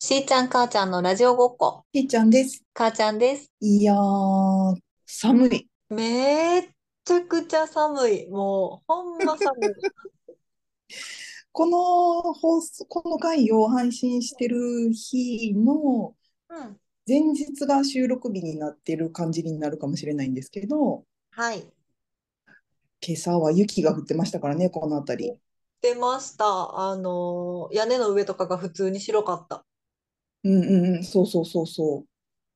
しーちゃん、母ちゃんのラジオごっこ。しーちゃんです。母ちゃんです。いや寒い。めっちゃくちゃ寒い。もう、ほんま寒い。この放送、この回を配信してる日の前日が収録日になってる感じになるかもしれないんですけど、はい。今朝は雪が降ってましたからね、この辺り。出ました。あのー、屋根の上とかが普通に白かった。うんうんうん、そうそうそうそう。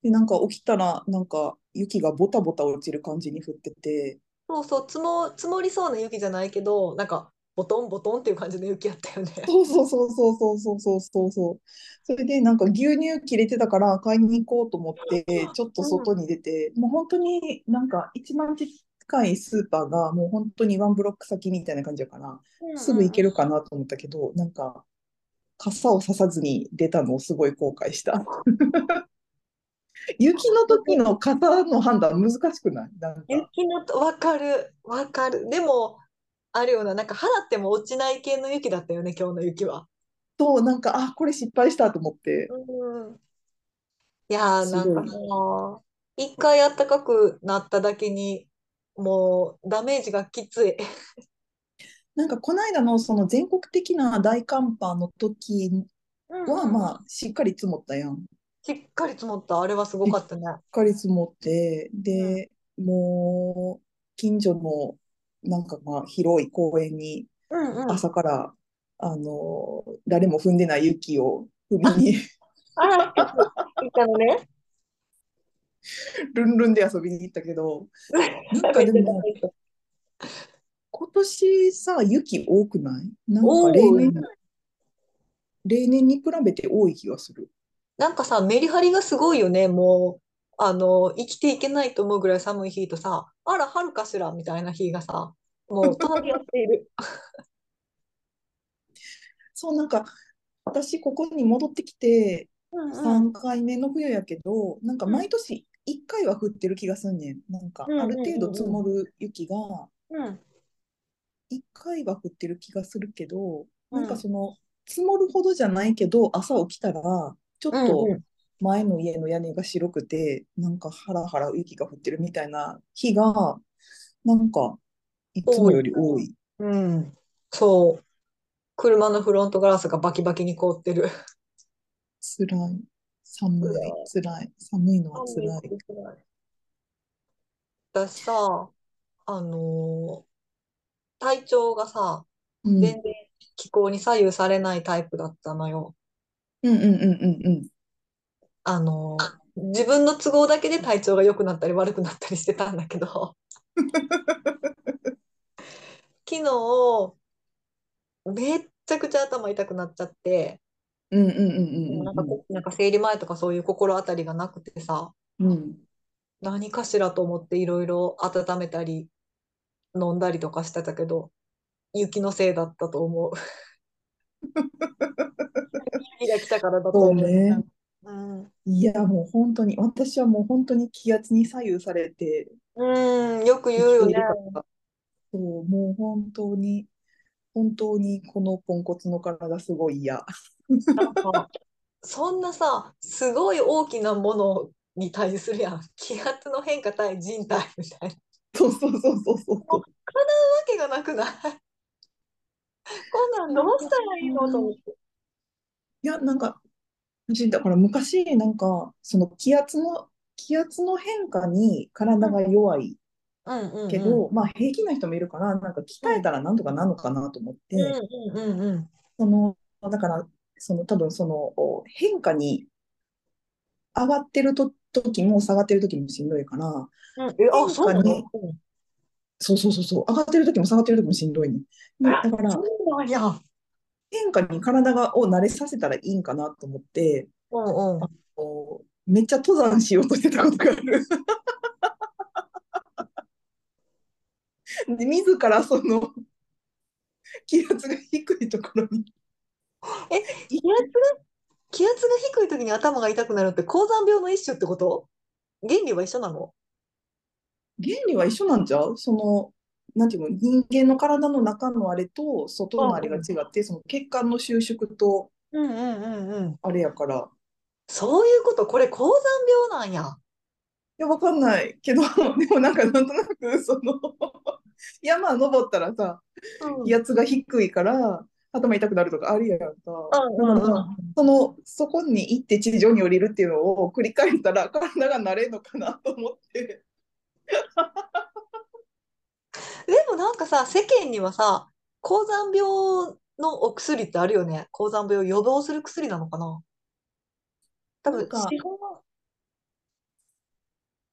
で、なんか起きたら、なんか雪がボタボタ落ちる感じに降ってて、そうそう、積も、積もりそうな雪じゃないけど、なんか、ボトンボトンっていう感じの雪やったよね。そうそうそうそうそうそうそうそうそう。それでなんか牛乳切れてたから買いに行こうと思って、ちょっと外に出て、もう本当になんか一番近いスーパーがもう本当にワンブロック先みたいな感じやから、すぐ行けるかなと思ったけど、なんか傘をささずに出たのをすごい後悔した。雪の時の傘の判断難しくない？雪のと、わかる、わかる。でも、あるような、なんか払っても落ちない系の雪だったよね、今日の雪は。そう、なんか、あ、これ失敗したと思って、うん。いやー、すなんか。もう、一回暖かくなっただけに、もう、ダメージがきつい。なんかこの間のその全国的な大寒波の時はうんうんうん。まあしっかり積もったやん。ししっかり積もった。あれはすごっかったね。かり積もって、うん。で、もう近所のなんかまあ広い公園にうんうん。朝からあの誰も踏んでない雪を踏みにあら、行ったのね。ルンルンで遊びに行ったけど、なんかでも。今年さ雪多くない？なんか例。年、例年に比べて多い気がする。なんかさ、メリハリがすごいよね。もう、あの、生きていけないと思うぐらい寒い日とさ、あら、春かしらみたいな日がさ、もう隣り合っている。そうなんか私ここに戻ってきてうんうん。3回目の冬やけど、なんかうん毎年1回は降ってる気がすんねん。なんかうんある程度積もる雪がうん。1回は降ってる気がするけど、なんうん。かその積もるほどじゃないけど、朝起きたらちょうんっとうん。前の家の屋根が白くて、なんかハラハラ雪が降ってるみたいな日が、なんかいつ。もより多い。うん。そう。車のフロントガラスがバキバキに凍ってる。辛い。寒い。辛い。寒いのは寒い辛い。し辛い。私さ、あのー体調がさ、うん。全然気候に左右されないタイプだったのよ。うんうんうんうんうん。あのー自分の都合だけで体調が良くなったり悪くなったりしてたんだけど、昨日、めっちゃくちゃ頭痛くなっちゃって、うんうんうんなんかこ、うんなんか生理前とかそういう心当たりがなくてさ、うん。うん。何かしらと思っていろいろ温めたり飲んだりとかしてたけど、雪のせいだったと思う。雪が来たからだとそう思う。ね。うん。いや、もう本当に、私はもう本当に気圧に左右されてうん、よく言うよね。そう、もう本当に、本当にこのポンコツの体すごい嫌。そんなさ、すごい大きなものに対するやん。気圧の変化対人体みたいな。そうそうそうそうそうそもう叶うわけがなくない？こんなんどうしたらいいの？と思う。って。いや、なんか、私、だから昔、なんか、その気圧の、気圧の変化に体が弱いうんうんうん。けど、まあ平気な人もいるから、なんかうん鍛えたらなんとかなるのかなと思っうんて、うんうんうん。その、だから、その多分そのお変化に上がってると時も下がってる時もしんどいから、うん、え、あ、変化そうなそうそうそうそう、上がってる時も下がってる時もしんどいね。ねだかそら。変化に体がを慣れさせたらいいんかなと思って、うんうん。あのめっちゃ登山しようとしてたことがある。で、自らその気圧が低いところに え、気圧が、気圧が低い時に頭が痛くなるって高山病の一種ってこと？原理は一緒なの？原理は一緒なんちゃう？その、なんていうの、人間の体の中のあれと外のあれが違って、その血管の収縮とうんうんうんうん。あれやから、そういうこと、これ高山病なんや。いや、わかんない。けど、でもなんかなんとなく、その山登ったらさ、うん。気圧が低いから頭痛くなるとかあるやんか。その、そこに行って地上に降りるっていうのを繰り返したら 体が慣れるのかなと思って。でもなんかさ、世間にはさ、高山病のお薬ってあるよね。高山病を予防する薬なのかな多分、なんか処方、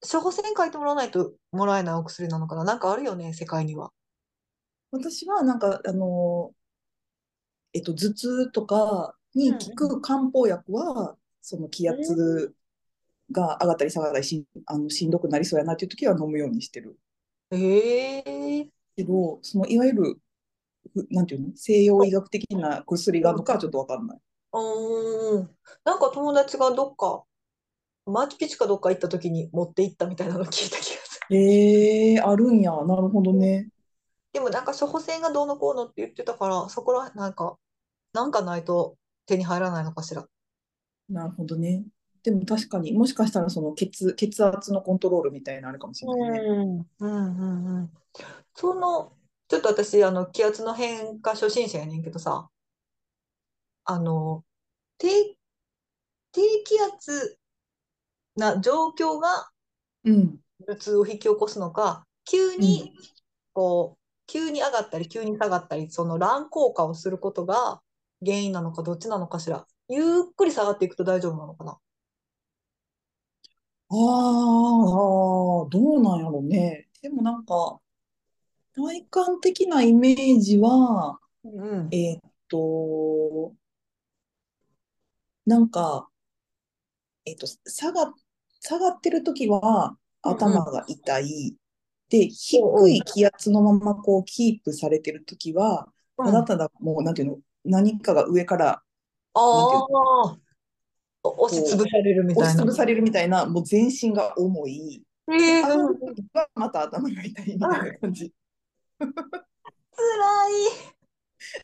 処方箋書いてもらわないともらえないお薬なのかななんかあるよね、世界には。私はなんか、あの、えっと、頭痛とかに効く漢方薬は、その気圧が上がったり下がったりし、あの、しんどくなりそうやなっていう時は飲むようにしてる。ええけど、そのいわゆる、ふなんていうの、西洋医学的な薬があるのかはちょっとわかんない。うーん。なんか友達がどっか、マチュピチュかどっか行った時に持って行ったみたいなの聞いた気がする。ええあるんや。なるほどね。でもなんか処方箋がどうのこうのって言ってたから、そこら、なんか、なんかないと手に入らないのかしら。なるほどね。でも確かに、もしかしたらその血、血圧のコントロールみたいなのあるかもしれないね。うん、うん、うん、うん。その、ちょっと私、あの、気圧の変化初心者やねんけどさ、あの、低、低気圧な状況がうん。頭痛を引き起こすのか、急に、こう、急に上がったり、急に下がったり、その乱高下をすることが原因なのか、どっちなのかしら。ゆっくり下がっていくと大丈夫なのかな。あーあー、どうなんやろうね。でもなんか、体感的なイメージは、うん。えーっと、なんか、えーっと、下が、下がってる時は頭が痛い。で、低い気圧のままこうキープされてる時は、うんただただもう、なんていうの、何かが上から押しつぶされるみたいな。押しつぶされるみたいな、もう全身が重い。ええ上がうんる時はまた頭が痛いみたいな感じ。辛い。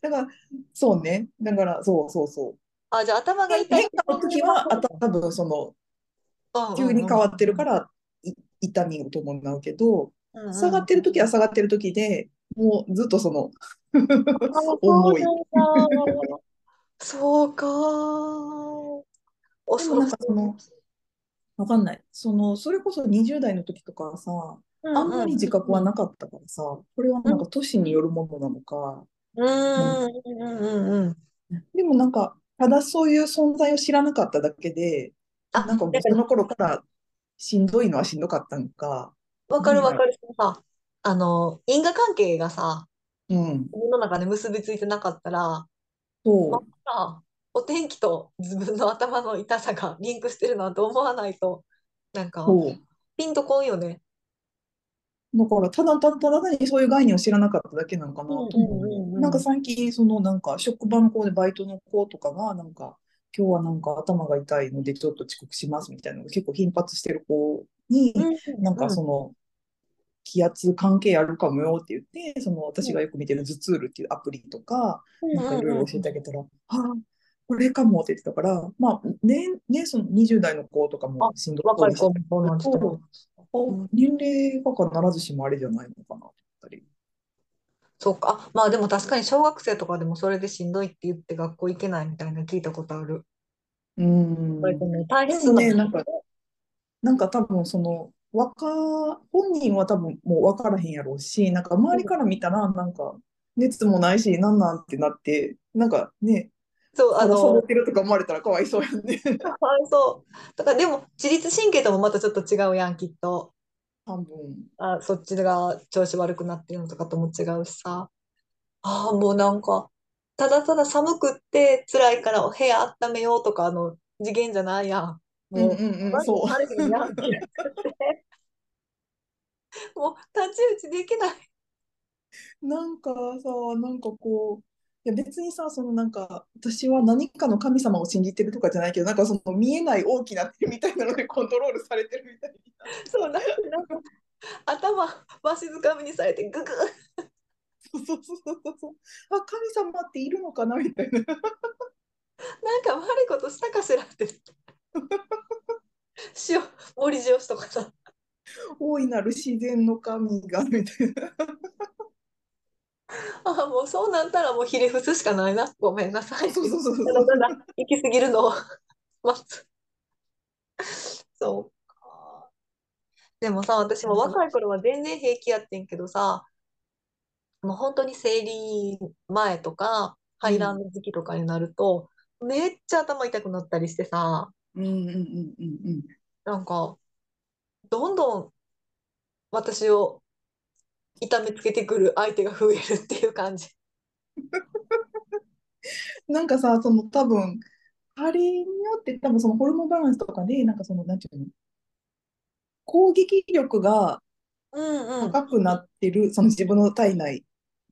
だから、そうね。だから、そうそうそう。あ、じゃあ頭が痛い変化の時は、あと多分その、急に変わってるか、ら、い痛みを伴うけど、うんうん下がってる時は下がってる時で、もうずっとその、あそう重い。そうか。でもなんかわかんない。その、それこそ20代の時とかはさ、あんまり自覚はなかったからさ、これはなんか年によるものなのか、うんうんうんうんうん。でもなんか、ただそういう存在を知らなかっただけで、あなんかもうその頃からしんどいのはしんどかったのか、わかるわかる。さ、あの、因果関係がさ、うん、自分の中で結びついてなかったら、まそあ、お天気と自分の頭の痛さが リンクしてるなんて思わないと、なんう、か、そう。ピンとこんよね。だから、ただただただ単にそういう概念を知らなかっただけなのかなと思うなんか最近、そのなんか職場の子でバイトの子とかが、なんか、今日はなんか頭が痛いのでちょっと遅刻しますみたいなのが結構頻発してる子に、なんかその、気圧関係あるかもよって言って、その私がよく見てる頭痛ルっていうアプリとか、なんかいろいろ教えてあげたら、はあ、これかもって言ってたから、まあ、ね、ね、その20代の子とかもしんど若いしてそうなんですけど。あ年齢が必ずしもあれじゃないのかなったり。そうか。あまあでも確かに小学生とかでもそれでしんどいって言って学校行けないみたいなの聞いたことある。うん。割とね、体で質もね、なんか、なんか多分その、若、本人は多分もう分からへんやろうし、なんか周りから見たら、なんか、熱もないし、なんなんってなって、なんかね、そう、あのっ、てるとか思われたらかわいそうやんね。かわいそう。だからでも自律神経ともまたちょっと違うやん、きっと。半分。あ、そっちが調子悪くなってるのとかとも違うしさ。ああ、もうなんか、ただただ寒くって辛いから部屋温めようとかの次元じゃないやん。もう、うんうんうんそう慣れへんやんもう太刀打ちできない。なんかさ、なんかこう、いや別にさ、そのなんか、私は何かの神様を信じてるとかじゃないけど、なんかその見えない大きな手みたいなので コントロールされてるみたいそう、なんか、なんか頭、わしづかみにされて、ぐぐそうそうそうそうそう。あ、神様っているのかなみたいな。なんか悪いことしたかしらって。塩、森塩とかさ。大いなる自然の神が、みたいな。ああ、もうそうなったらもうひれ伏すしかないな。ごめんなさい。そうそうそうたそう。だただ行き過ぎるのを待つ。そうか。でもさ、私も若い頃は全然平気やってんけどさ、もう本当に生理前とか、排卵うん。の時期とかになると、めっちゃ頭痛くなったりしてさ、うんうんうんうんうん。なんか、どんどん私を痛めつけてくる相手が増えるっていう感じ。なんかさ、その多分、あれによって多分そのホルモンバランスとかで、なんかその、なんていうの、攻撃力がうんうん。高くなってる、その自分の体内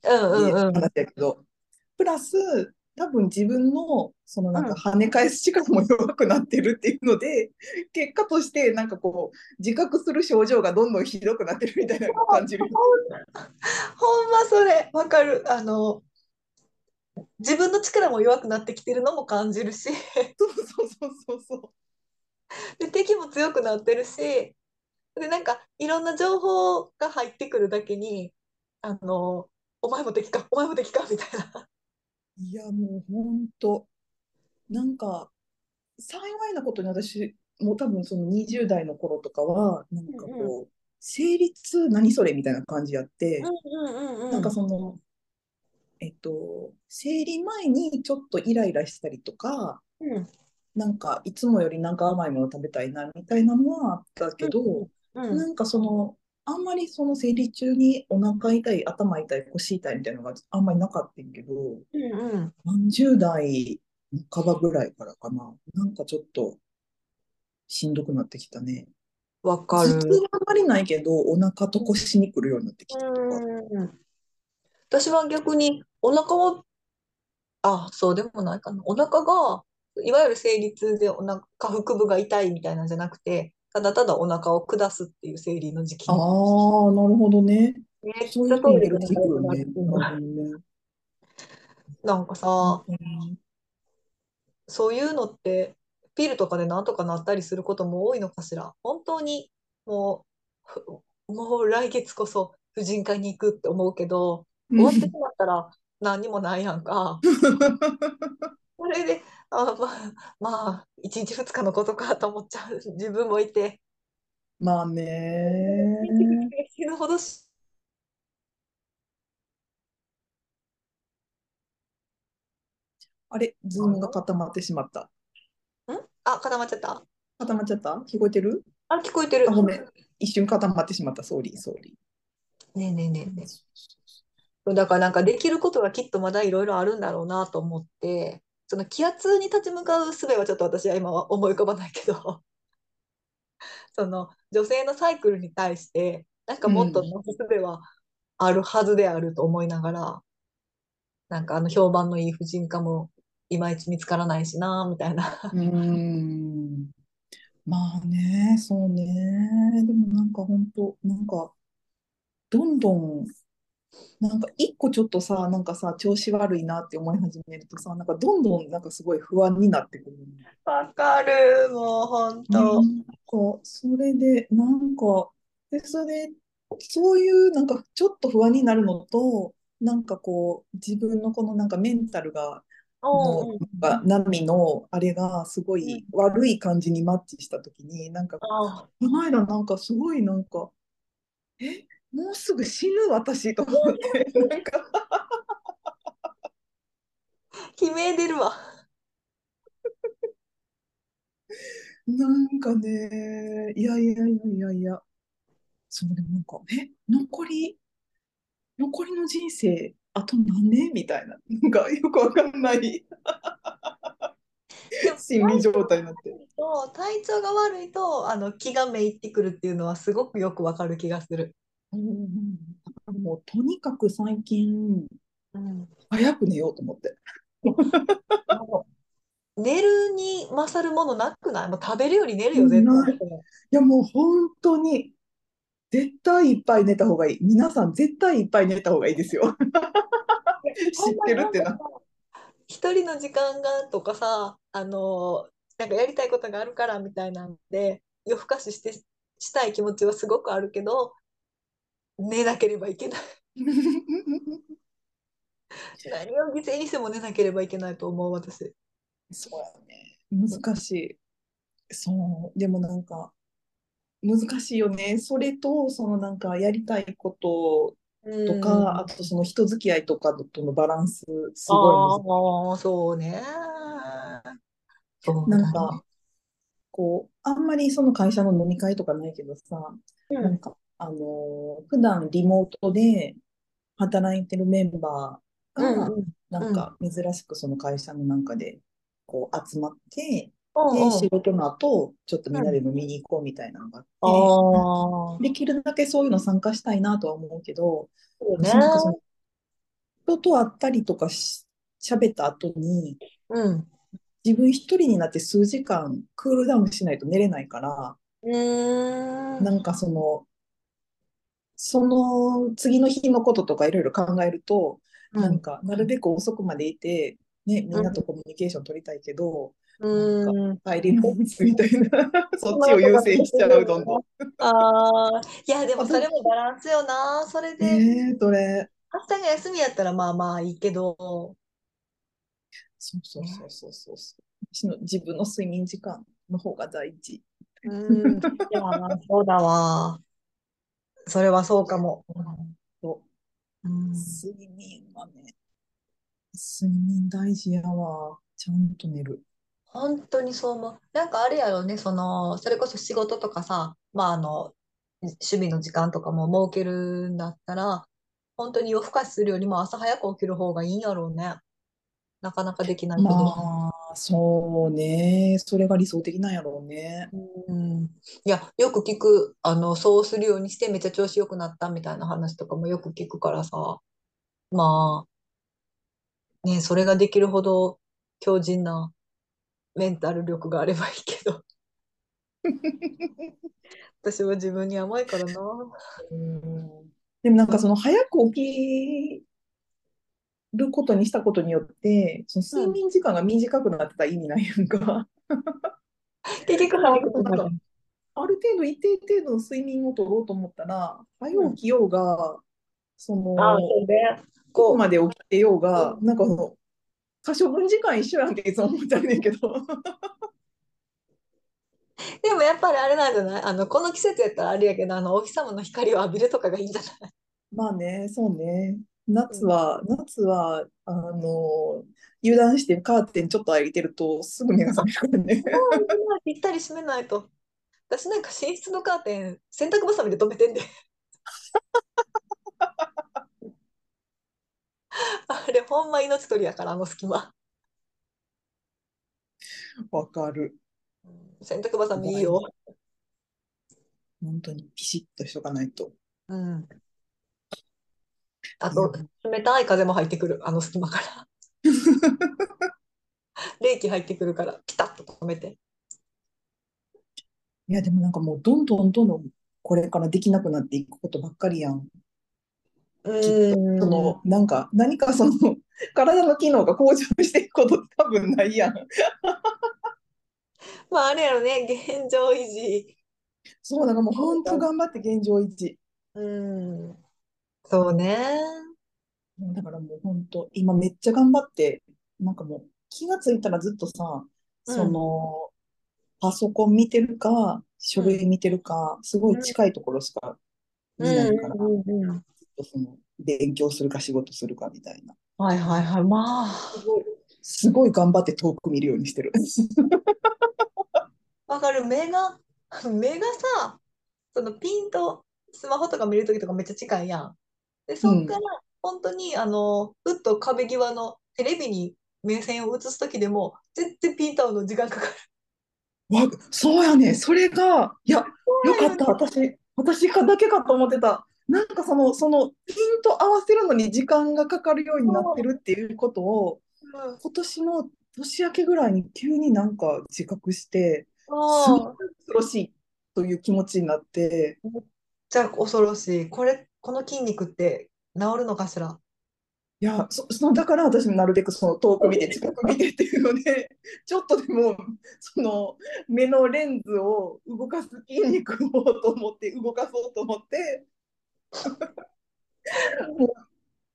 うんで話うんうん。だけど、プラス、多分自分の、そのなんかうん。跳ね返す力も弱くなってるっていうので、結果としてなんかこう、自覚する症状がどんどんひどくなってるみたいなのを感じる。ほんまそれ、わかる。あの、自分の力も弱くなってきてるのも感じるし、そうそうそうそうそう。で、敵も強くなってるし、で、なんか、いろんな情報が入ってくるだけに、あの、お前も敵か、お前も敵か、みたいな。いや、もう本当、なんか、幸いなことに私、もう多分その20代の頃とかは、なんうんうん。かこう、生理痛何それみたいな感じやって、うんうんうなんかんうん。その、えっと、生理前にちょっとイライラしたりとか、うん。なんかいつもよりなんか甘いもの食べたいなみたいなのはあったけど、うんうん。なんかその、あんまりその生理中にお腹痛い、頭痛い、腰痛いみたいなのがあんまりなかったんやけど、うんうん。30代半ばぐらいからかな。なんかちょっとしんどくなってきたね。わか頭痛る。はあまりないけど、お腹と腰に来るようになってきたとか。うん。私は逆に、お腹は、あ、そうでもないかな。お腹が、いわゆる生理痛でお腹、下腹部が痛いみたいなんじゃなくて、ただただお腹を下すっていう生理の時あ期に、あ、なるほどね。めっそういうちゃトイレが。な。なんか本さ、当に。そういうのって、ピルとかでなんとかなったりすることも多いのかしら？本当に、もう、ふもう来月こそ婦人科に行くって思うけど、終わってしまったら何にもないやんか。それで、あ、まあ、まあ、1日2日のことかと思っちゃう 自分もいて、まあ1日2ね。死ぬほどし、あれ、ズームが固まってしまった。ん？あ、固まっちゃった？固まっちゃった？聞こえてる？あ、聞こえてる。あ、ごめん。一瞬固まってしまった。 Sorry, sorryねえねえねえねー。え。だからなんかできることがきっとまだいろいろあるんだろうなと思って、その気圧に立ち向かう術はちょっと私は今は思い浮かばないけど、その女性のサイクルに対して、なんかもっとん。なす術はあるはずであると思いながら、なんかあの評判のいい婦人科もいまいち見つからないしな、みたいな。うん。まあね、そうね。でもなんか本当、なんか、どんどん、なんか一個ちょっとさ、なんかさ、調子悪いなって思い始めるとさ、なんかどんどんなんかすごい不安になってくる。わかる、もう本当。なんか、それで、なんか、で、それで、そういうなんかちょっと不安になるのと、なんかこう、自分のこのなんかメンタルが、波のあれがすごうん。い悪い感じにマッチしたときに、なんか、この間なんかすごいなんか、え、もうすぐ死ぬ私と思って、なんか、悲鳴出るわ。なんかね、いやいやいやいやいや、そうでもなんか、え、残り、残りの人生、あと何年？みたいな、なんかよくわかんない。心理状態になって。と体調が悪いとあの気がめいってくるっていうのはすごくよくわかる気がする。うんもうとにかく最近、うん、早く寝ようと思って。寝るに勝るものなくない？もう食べるより寝るよ、絶対。ない。いやもう本当に、絶対いっぱい寝た方がいい。皆さん絶対いっぱい寝た方がいいですよ。知ってるってな。一人の時間がとかさ、あの、なんかやりたいことがあるからみたいなんで、夜更かししてしたい気持ちはすごくあるけど、寝なければいけない。何を犠牲にしても寝なければいけないと思う、私。そうやね。難しい。そう。でもなんか、難しいよね。それと、そのなんかやりたいこととうか、あん。とその人付き合いとかとのバランス、すごい難しい。ああ、そうね。そうだね。なんか、こう、あんまりその会社の飲み会とかないけどさ、うん。なんか、あのー普段リモートで働いてるメンバーが、うんうん。なんうん。か珍しくその会社の中で、こう集まって、で。仕事の後、ちょっとみんなでうん。飲みに行こうみたいなのがあっあて、であ、きるだけそういうの参加したいなとは思うけど、ね。私なんかその人と会ったりとかし、喋った後に、うん。自分一人になって数時間クールダウンしないと寝れないから、うーん。なんかその、その次の日のこととかいろいろ考えると、うん。なんかなるべく遅くまでいて、ね、みんなとうん。コミュニケーション取りたいけど、うなん。帰りのみたいな そっちを優先しちゃう、どんどん。ああ、いや、でもそれも私、バランスよな。それで、ねえ、それ、明日が休みやったらまあまあいいけど、そうそうね。そうそうそうそう。私の自分の睡眠時間の方が大事。うーん。いや、そうだわ。それはそうかも。とうん。睡眠はね、睡眠大事やわ。ちゃんと寝る。本当にそう思う。なんかあれやろね、その、それこそ仕事とかさ、まああの、趣味の時間とかも設けるんだったら、本当に夜更かしするよりも朝早く起きる方がいいんやろうね。なかなかできないけど。まあ、そうね。それが理想的なんやろうね。うん。いや、よく聞く、あの、そうするようにしてめっちゃ調子良くなったみたいな話とかもよく聞くからさ、まあ、ね、それができるほど強靭なメンタル力があればいいけど、私は自分に甘いからな。うんでもなんかその早く起きることにしたことによって、その睡うん。眠時間が短くなってたら意味ないやんか。結局早くなる。ある程度一定程度の睡眠を取ろうと思ったら、うん。早起きようが、その、そうね。いつこまで起きてようう、が、なんかうん。その、可処分時間一緒やんっていつも思っちゃうねんけど。でもやっぱりあれなんじゃない？あの、この季節やったらあれやけど、あの、お日様の光を浴びるとかがいいんじゃない？まあね、そうね。うん。夏は、夏は、あの、油断してカーテンちょっと開いてるとすぐ目が覚めるからね。ぴったり閉めないと。私なんか寝室のカーテン、洗濯バサミで留めてんで。あれ、ほんま命取りやから、あの隙間。わかる。うん洗濯バサミいいよ。本当にピシッとしとかないと。うん。あと、冷たい風も入ってくる、あの隙間から。冷気入ってくるから、ピタッと止めて。いや、でもなんかもうどんどんどんどんこれからできなくなっていくことばっかりやん。うきっと。そ。の、なんか、何かその、体の機能が向上していくことって多分ないやん。まあ、あれやろね、現状維持。そう、だからもう本当頑張って現状維持。うん。そうね。もうだからもう本当、今めっちゃ頑張って、なんかもう気がついたらずっとさ、そうん。の、パソコン見てるか、書うん。類見てるか、すごうん。い近いところしかうん。見ないから、うん。うんその、勉強するか仕事するかみたいな。はいはいはい。まあ、すごい、すごい頑張って遠く見るようにしてる。わかる。目が、目がさ、そのピンとスマホとか見るときとかめっちゃ近いやん。で、うん。そっから本当に、あの、ふっと壁際のテレビに目線を移すときでも、全然ピント合うの時間かかる。わ、そうやね。それが、いや、よかった。私、私かだけかと思ってた。なんかその、その、ピンと合わせるのに時間がかかるようになってそるっていうことを、う。うん。今年の年明けぐらいに急になんか自覚して、すごいそ恐ろしいという気持ちになって、う。めっちゃ恐ろしい。これ、この筋肉って治るのかしら？いや、そ、その、だから私もなるべくその遠く見て、近く見てっていうので、ちょっとでも、その目のレンズを動かす筋肉をと思って、動かそうと思って、も う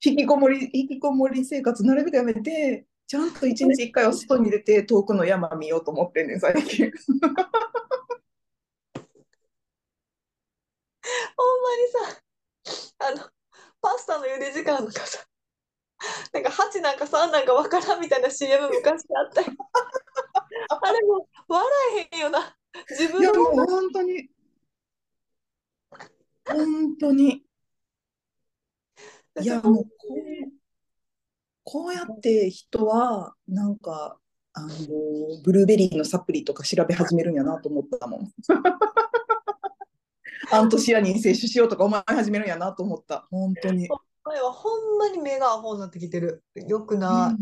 引きこもり、引きこもり生活なるべくやめて、ちゃんと一日一回は外に出て遠くの山見ようと思ってんね、最近。ほんまにさ、あの、パスタの茹で時間とかさ、なんか8なんか3なんかわからんみたいな CM 昔あったよ。あれも笑えへんよな。自いや、分の、もう本当に、本当に。い私や、もうこう、こうやって人は、なんか、あの、ブルーベリーのサプリとか調べ始めるんやなと思ったもん。アントシアニン摂取しようとか思い始めるんやなと思った。本当に。前はほんまに目がアホになってきてる。よくうん。な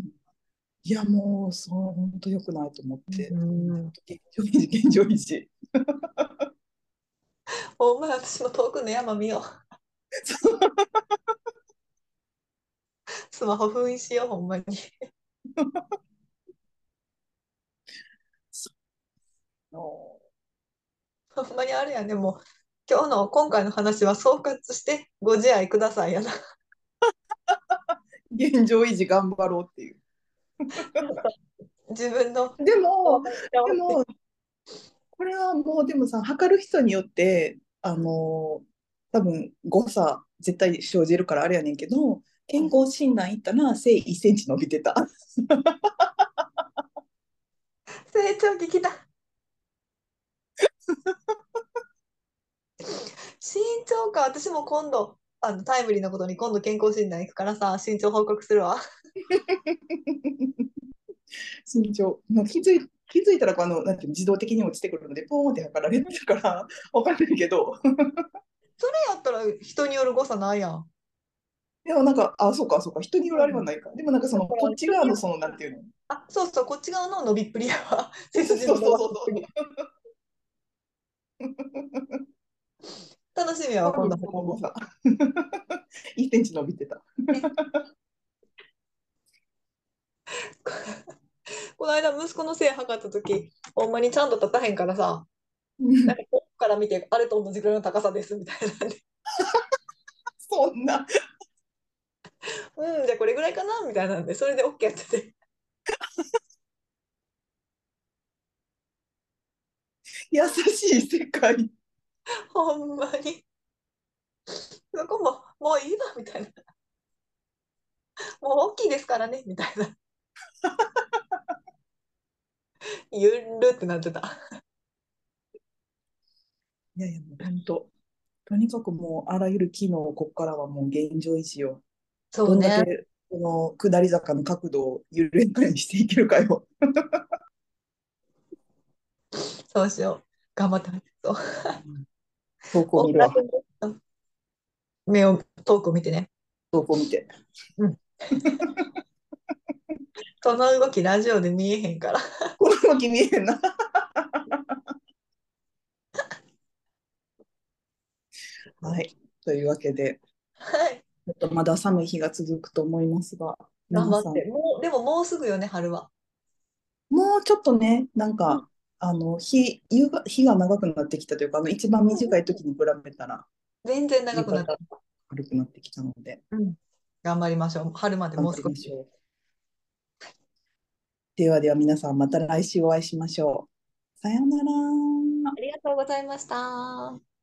いや、もう、そう、本当良くないと思っい。て。うん。現状維持、現状維持。ほんまや私も遠くの山見よう。スマホ封印しよう、ほんまに。ほんまにあれやね、もう、今日の今回の話は総括してご自愛くださいやな。現状維持頑張ろうっていう。自分のでも。でも、これはもう、でもさ、測る人によって、あの、多分誤差絶対生じるからあれやねんけど、健うん康診断行ったら背1センチ伸びてた。成長聞きた。身長か、私も今度、あのタイムリーなことに今度健康診断行くからさ、身長報告するわ。身長。もう気づい、気づいたら、あの、なんていうの自動的に落ちてくるので、ポーンって測られてるから、わかんないけど。それやったら人による誤差ないやん。でもなんか、あ、そうか、そうか、人によるあれはうん。ないか。でもなんかその、こっち側の、その、なんていうの。あ、そうそう、こっち側の伸びっぷりやわ。そうそうそう。そう。楽しみやわ、今度測るの。その誤差。1センチ伸びてた。ね、この間息子の背測った時、ほんまにちゃんと立たへんからさ、なんかここから見て、あれと同じぐらいの高さですみたいな そんなうん、じゃあこれぐらいかなみたいなんで、それで OK やってて、優しい世界。ほんまに、そこも、もういいなみたいな、もう大きいですからねみたいな、ゆるってなってた。いやいや、もう本当。とにかくもう、あらゆる機能をここからはもう現状維持を。どんだけ、そうね、この下り坂の角度を緩やかにしていけるかよ。そうしよう。頑張ってます。そう。投稿見るわ。目を、遠くを見てね。投稿見て。うん。その動き、ラジオで見えへんから。この動き見えへんな。はい。というわけで、はい。ちょっとまだ寒い日が続くと思いますが、頑張って。もう、でももうすぐよね、春は。もうちょっとね、なん。か、あの、日、夕が、日が長くなってきたというか、あの、一番短い時に比べたら、全然長くなって夕方軽くなってきたので、うん。頑張りましょう。春まで頑もう少し。ではでは皆さんまた来週お会いしましょう。さようなら。ありがとうございました。